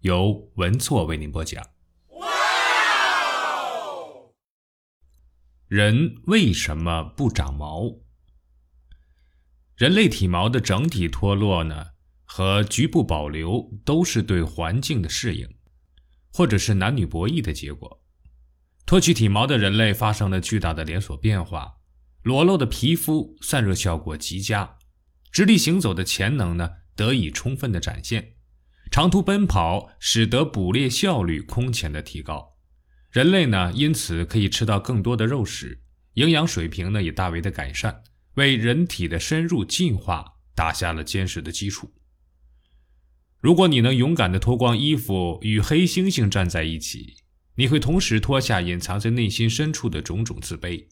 由文措为您播讲。人为什么不长毛？人类体毛的整体脱落呢，和局部保留都是对环境的适应，或者是男女博弈的结果。脱去体毛的人类发生了巨大的连锁变化，裸露的皮肤散热效果极佳，直立行走的潜能呢得以充分的展现。长途奔跑使得捕猎效率空前的提高，人类呢因此可以吃到更多的肉食，营养水平呢也大为的改善，为人体的深入进化打下了坚实的基础。如果你能勇敢的脱光衣服与黑猩猩站在一起，你会同时脱下隐藏在内心深处的种种自卑，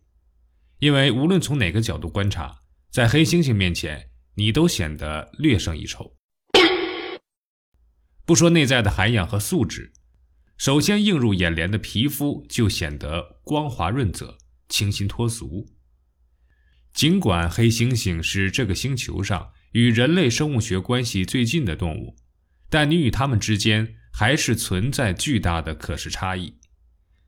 因为无论从哪个角度观察，在黑猩猩面前，你都显得略胜一筹。不说内在的涵养和素质，首先映入眼帘的皮肤就显得光滑润泽、清新脱俗。尽管黑猩猩是这个星球上与人类生物学关系最近的动物，但你与它们之间还是存在巨大的可视差异。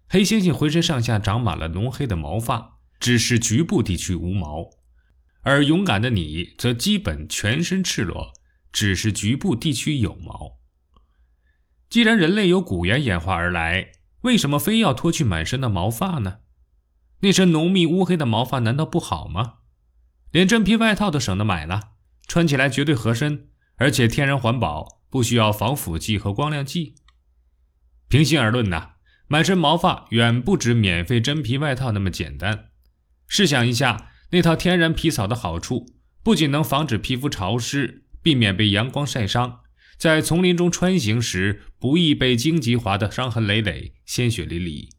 黑猩猩浑身上下长满了浓黑的毛发，只是局部地区无毛；而勇敢的你则基本全身赤裸，只是局部地区有毛。既然人类由古猿演化而来，为什么非要脱去满身的毛发呢？那身浓密乌黑的毛发难道不好吗？连真皮外套都省得买了，穿起来绝对合身，而且天然环保，不需要防腐剂和光亮剂。平心而论呐，满身毛发远不止免费真皮外套那么简单。试想一下，那套天然皮草的好处，不仅能防止皮肤潮湿，避免被阳光晒伤。在丛林中穿行时，不易被荆棘划得伤痕累累、鲜血淋漓，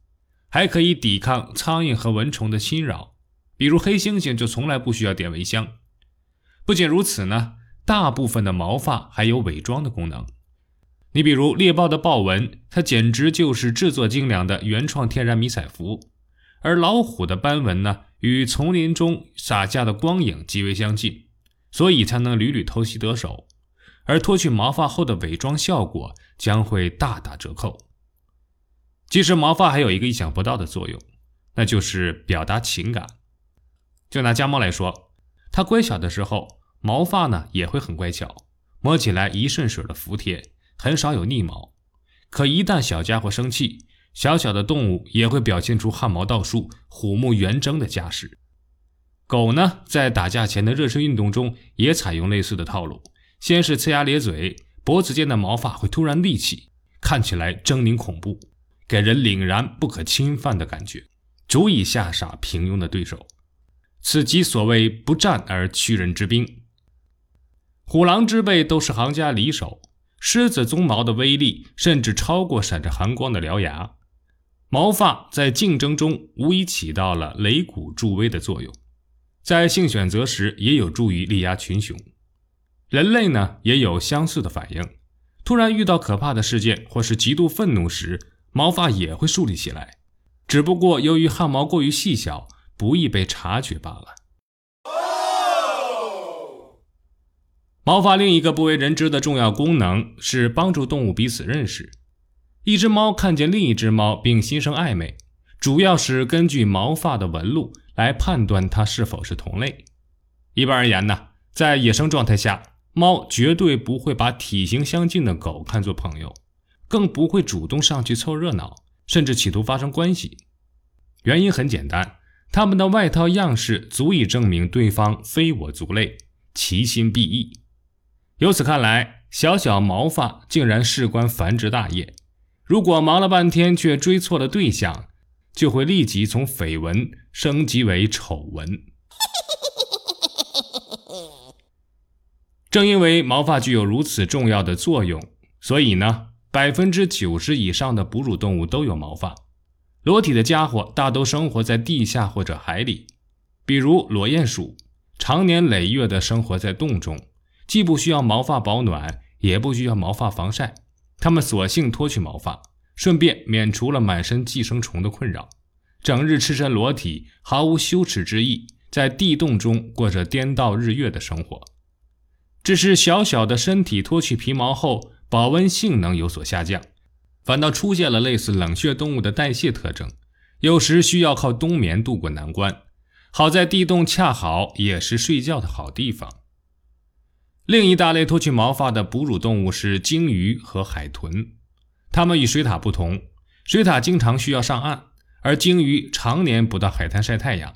还可以抵抗苍蝇和蚊虫的侵扰。比如黑猩猩就从来不需要点蚊香。不仅如此呢，大部分的毛发还有伪装的功能。你比如猎豹的豹纹，它简直就是制作精良的原创天然迷彩服。而老虎的斑纹呢，与丛林中洒下的光影极为相近，所以才能屡屡偷袭得手。而脱去毛发后的伪装效果将会大打折扣。其实毛发还有一个意想不到的作用，那就是表达情感。就拿家猫来说，它乖巧的时候，毛发呢也会很乖巧，摸起来一顺水的服帖，很少有逆毛。可一旦小家伙生气，小小的动物也会表现出汗毛倒竖、虎目圆睁的架势。狗呢，在打架前的热身运动中也采用类似的套路。先是呲牙咧嘴，脖子间的毛发会突然立起，看起来狰狞恐怖，给人凛然不可侵犯的感觉，足以吓傻平庸的对手。此即所谓不战而屈人之兵。虎狼之辈都是行家里手，狮子鬃毛的威力甚至超过闪着寒光的獠牙。毛发在竞争中无疑起到了擂鼓助威的作用，在性选择时也有助于力压群雄。人类呢也有相似的反应，突然遇到可怕的事件或是极度愤怒时，毛发也会竖立起来，只不过由于汗毛过于细小，不易被察觉罢了。毛发另一个不为人知的重要功能是帮助动物彼此认识。一只猫看见另一只猫并心生暧昧，主要是根据毛发的纹路来判断它是否是同类。一般而言呢，在野生状态下。猫绝对不会把体型相近的狗看作朋友，更不会主动上去凑热闹，甚至企图发生关系。原因很简单，它们的外套样式足以证明对方非我族类，其心必异。由此看来，小小毛发竟然事关繁殖大业。如果忙了半天却追错了对象，就会立即从绯闻升级为丑闻。正因为毛发具有如此重要的作用，所以呢，百分之九十以上的哺乳动物都有毛发。裸体的家伙大都生活在地下或者海里，比如裸鼹鼠，常年累月地生活在洞中，既不需要毛发保暖，也不需要毛发防晒，它们索性脱去毛发，顺便免除了满身寄生虫的困扰，整日赤身裸体，毫无羞耻之意，在地洞中过着颠倒日月的生活。只是小小的身体脱去皮毛后，保温性能有所下降。反倒出现了类似冷血动物的代谢特征，有时需要靠冬眠渡过难关。好在地洞恰好也是睡觉的好地方。另一大类脱去毛发的哺乳动物是鲸鱼和海豚，它们与水獭不同，水獭经常需要上岸，而鲸鱼常年不到海滩晒太阳，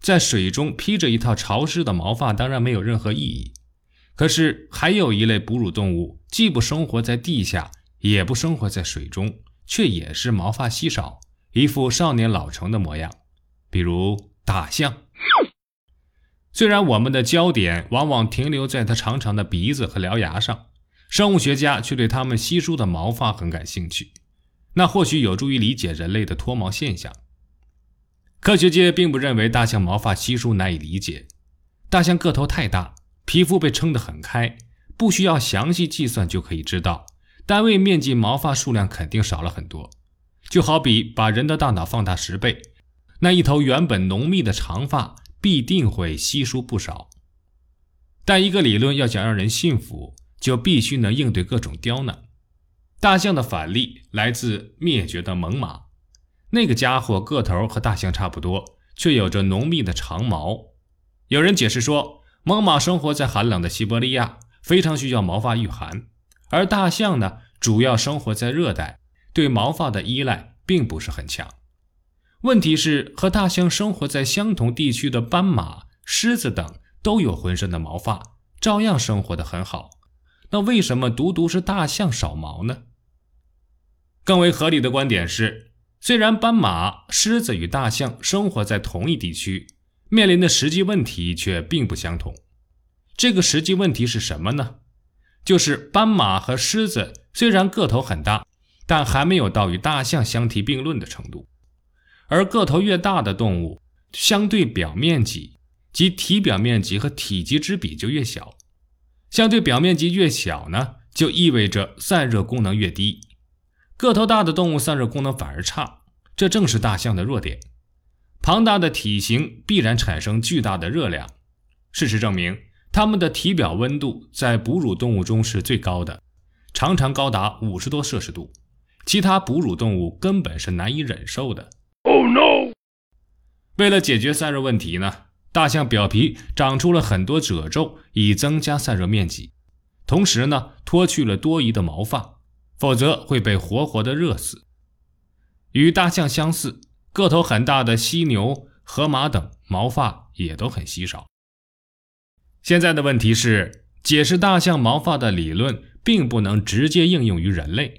在水中披着一套潮湿的毛发，当然没有任何意义。可是还有一类哺乳动物，既不生活在地下。也不生活在水中，却也是毛发稀少，一副少年老成的模样。比如大象，虽然我们的焦点往往停留在它长长的鼻子和獠牙上，生物学家却对它们稀疏的毛发很感兴趣。那或许有助于理解人类的脱毛现象。科学界并不认为大象毛发稀疏难以理解，大象个头太大，皮肤被撑得很开，不需要详细计算就可以知道。单位面积毛发数量肯定少了很多，就好比把人的大脑放大十倍，那一头原本浓密的长发必定会稀疏不少。但一个理论要想让人信服，就必须能应对各种刁难。大象的反例来自灭绝的猛犸，那个家伙个头和大象差不多，却有着浓密的长毛。有人解释说，猛犸生活在寒冷的西伯利亚，非常需要毛发御寒。而大象呢，主要生活在热带，对毛发的依赖并不是很强。问题是，和大象生活在相同地区的斑马、狮子等都有浑身的毛发，照样生活的很好。那为什么独独是大象少毛呢？更为合理的观点是，虽然斑马、狮子与大象生活在同一地区，面临的实际问题却并不相同。这个实际问题是什么呢？就是斑马和狮子虽然个头很大，但还没有到与大象相提并论的程度。而个头越大的动物，相对表面积及体表面积和体积之比就越小。相对表面积越小呢，就意味着散热功能越低。个头大的动物散热功能反而差，这正是大象的弱点。庞大的体型必然产生巨大的热量。事实证明。它们的体表温度在哺乳动物中是最高的，常常高达五十多摄氏度，其他哺乳动物根本是难以忍受的。Oh no！为了解决散热问题呢，大象表皮长出了很多褶皱，以增加散热面积，同时呢，脱去了多余的毛发，否则会被活活的热死。与大象相似，个头很大的犀牛、河马等毛发也都很稀少。现在的问题是，解释大象毛发的理论并不能直接应用于人类。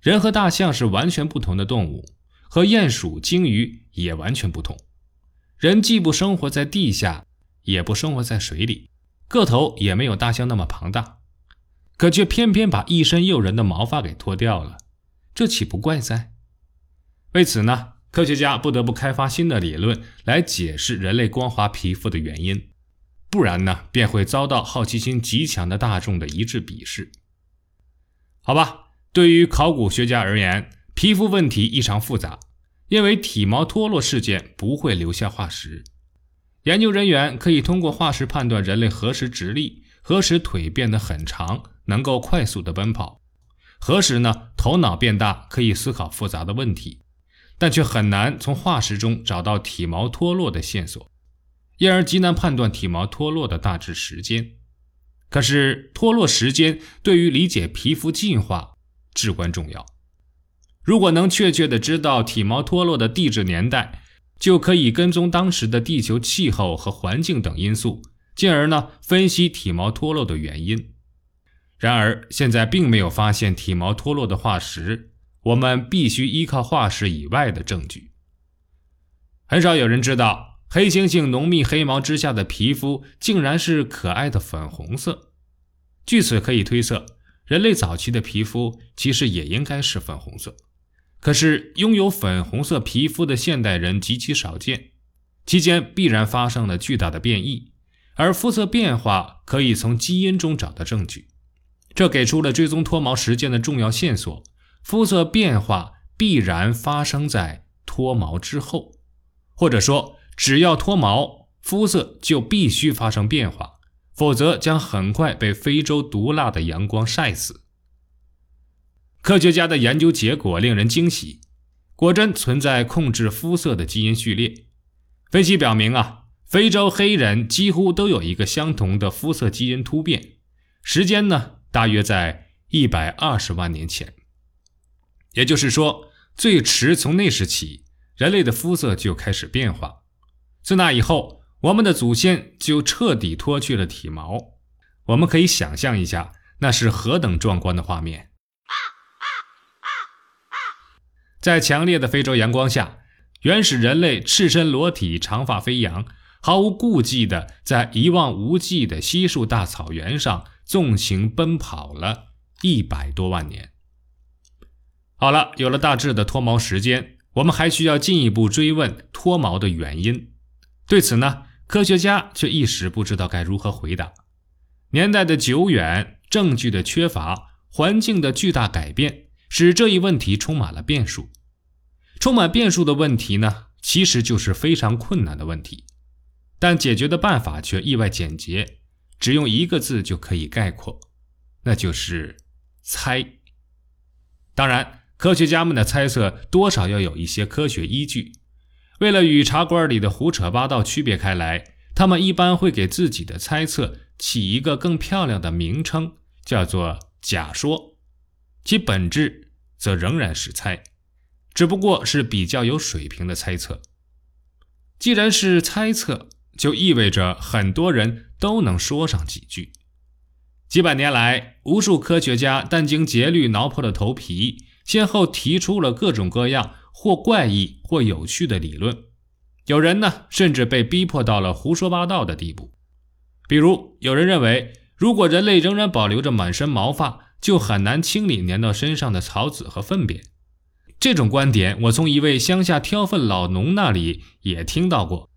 人和大象是完全不同的动物，和鼹鼠、鲸鱼也完全不同。人既不生活在地下，也不生活在水里，个头也没有大象那么庞大，可却偏偏把一身诱人的毛发给脱掉了，这岂不怪哉？为此呢，科学家不得不开发新的理论来解释人类光滑皮肤的原因。不然呢，便会遭到好奇心极强的大众的一致鄙视。好吧，对于考古学家而言，皮肤问题异常复杂，因为体毛脱落事件不会留下化石。研究人员可以通过化石判断人类何时直立，何时腿变得很长，能够快速的奔跑，何时呢头脑变大，可以思考复杂的问题，但却很难从化石中找到体毛脱落的线索。因而极难判断体毛脱落的大致时间，可是脱落时间对于理解皮肤进化至关重要。如果能确切的知道体毛脱落的地质年代，就可以跟踪当时的地球气候和环境等因素，进而呢分析体毛脱落的原因。然而现在并没有发现体毛脱落的化石，我们必须依靠化石以外的证据。很少有人知道。黑猩猩浓密黑毛之下的皮肤竟然是可爱的粉红色，据此可以推测，人类早期的皮肤其实也应该是粉红色。可是，拥有粉红色皮肤的现代人极其少见，期间必然发生了巨大的变异，而肤色变化可以从基因中找到证据，这给出了追踪脱毛时间的重要线索。肤色变化必然发生在脱毛之后，或者说，只要脱毛，肤色就必须发生变化，否则将很快被非洲毒辣的阳光晒死。科学家的研究结果令人惊喜，果真存在控制肤色的基因序列。分析表明啊，非洲黑人几乎都有一个相同的肤色基因突变，时间呢大约在一百二十万年前。也就是说，最迟从那时起，人类的肤色就开始变化。自那以后，我们的祖先就彻底脱去了体毛。我们可以想象一下，那是何等壮观的画面。在强烈的非洲阳光下，原始人类赤身裸体、长发飞扬，毫无顾忌地在一望无际的稀树大草原上纵情奔跑了一百多万年。好了，有了大致的脱毛时间，我们还需要进一步追问脱毛的原因。对此呢，科学家却一时不知道该如何回答。年代的久远，证据的缺乏，环境的巨大改变，使这一问题充满了变数。充满变数的问题呢，其实就是非常困难的问题，但解决的办法却意外简洁，只用一个字就可以概括，那就是猜。当然，科学家们的猜测多少要有一些科学依据。为了与茶馆里的胡扯八道区别开来，他们一般会给自己的猜测起一个更漂亮的名称，叫做假说，其本质则仍然是猜。只不过是比较有水平的猜测。既然是猜测，就意味着很多人都能说上几句。几百年来，无数科学家殚精竭虑，挠破了头皮，先后提出了各种各样或怪异或有趣的理论。有人呢，甚至被逼迫到了胡说八道的地步。比如，有人认为，如果人类仍然保留着满身毛发，就很难清理粘到身上的草籽和粪便。这种观点，我从一位乡下挑粪老农那里也听到过。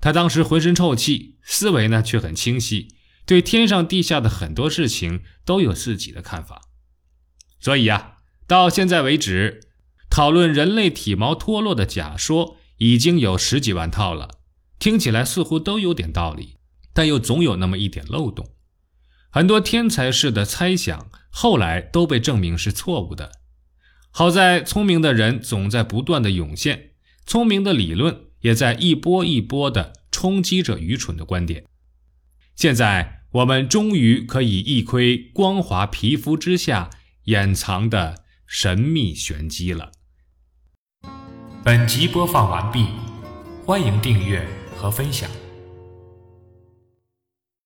他当时浑身臭气，思维呢却很清晰，对天上地下的很多事情都有自己的看法。所以啊，到现在为止，讨论人类体毛脱落的假说已经有十几万套了，听起来似乎都有点道理，但又总有那么一点漏洞。很多天才式的猜想，后来都被证明是错误的。好在聪明的人总在不断的涌现，聪明的理论也在一波一波的冲击着愚蠢的观点。现在我们终于可以一窥光滑皮肤之下掩藏的神秘玄机了。本集播放完毕，欢迎订阅和分享。